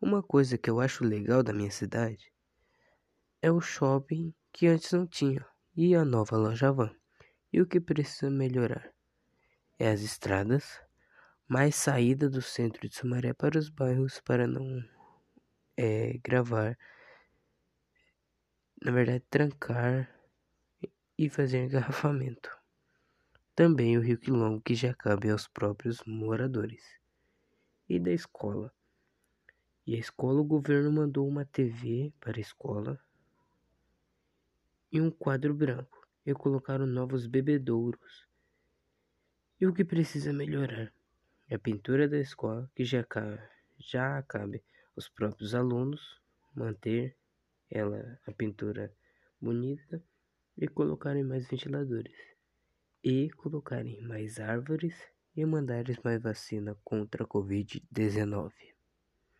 Uma coisa que eu acho legal da minha cidade é o shopping que antes não tinha e a nova loja van. E o que precisa melhorar é as estradas, mais saída do centro de Sumaré para os bairros para não é, gravar, na verdade trancar e fazer engarrafamento. Também o Rio Quilombo que já cabe aos próprios moradores. E da escola. E a escola o governo mandou uma TV para a escola e um quadro branco e colocaram novos bebedouros. E o que precisa melhorar é a pintura da escola, que já, já cabe aos próprios alunos manter ela a pintura bonita e colocarem mais ventiladores e colocarem mais árvores e mandarem mais vacina contra a Covid-19.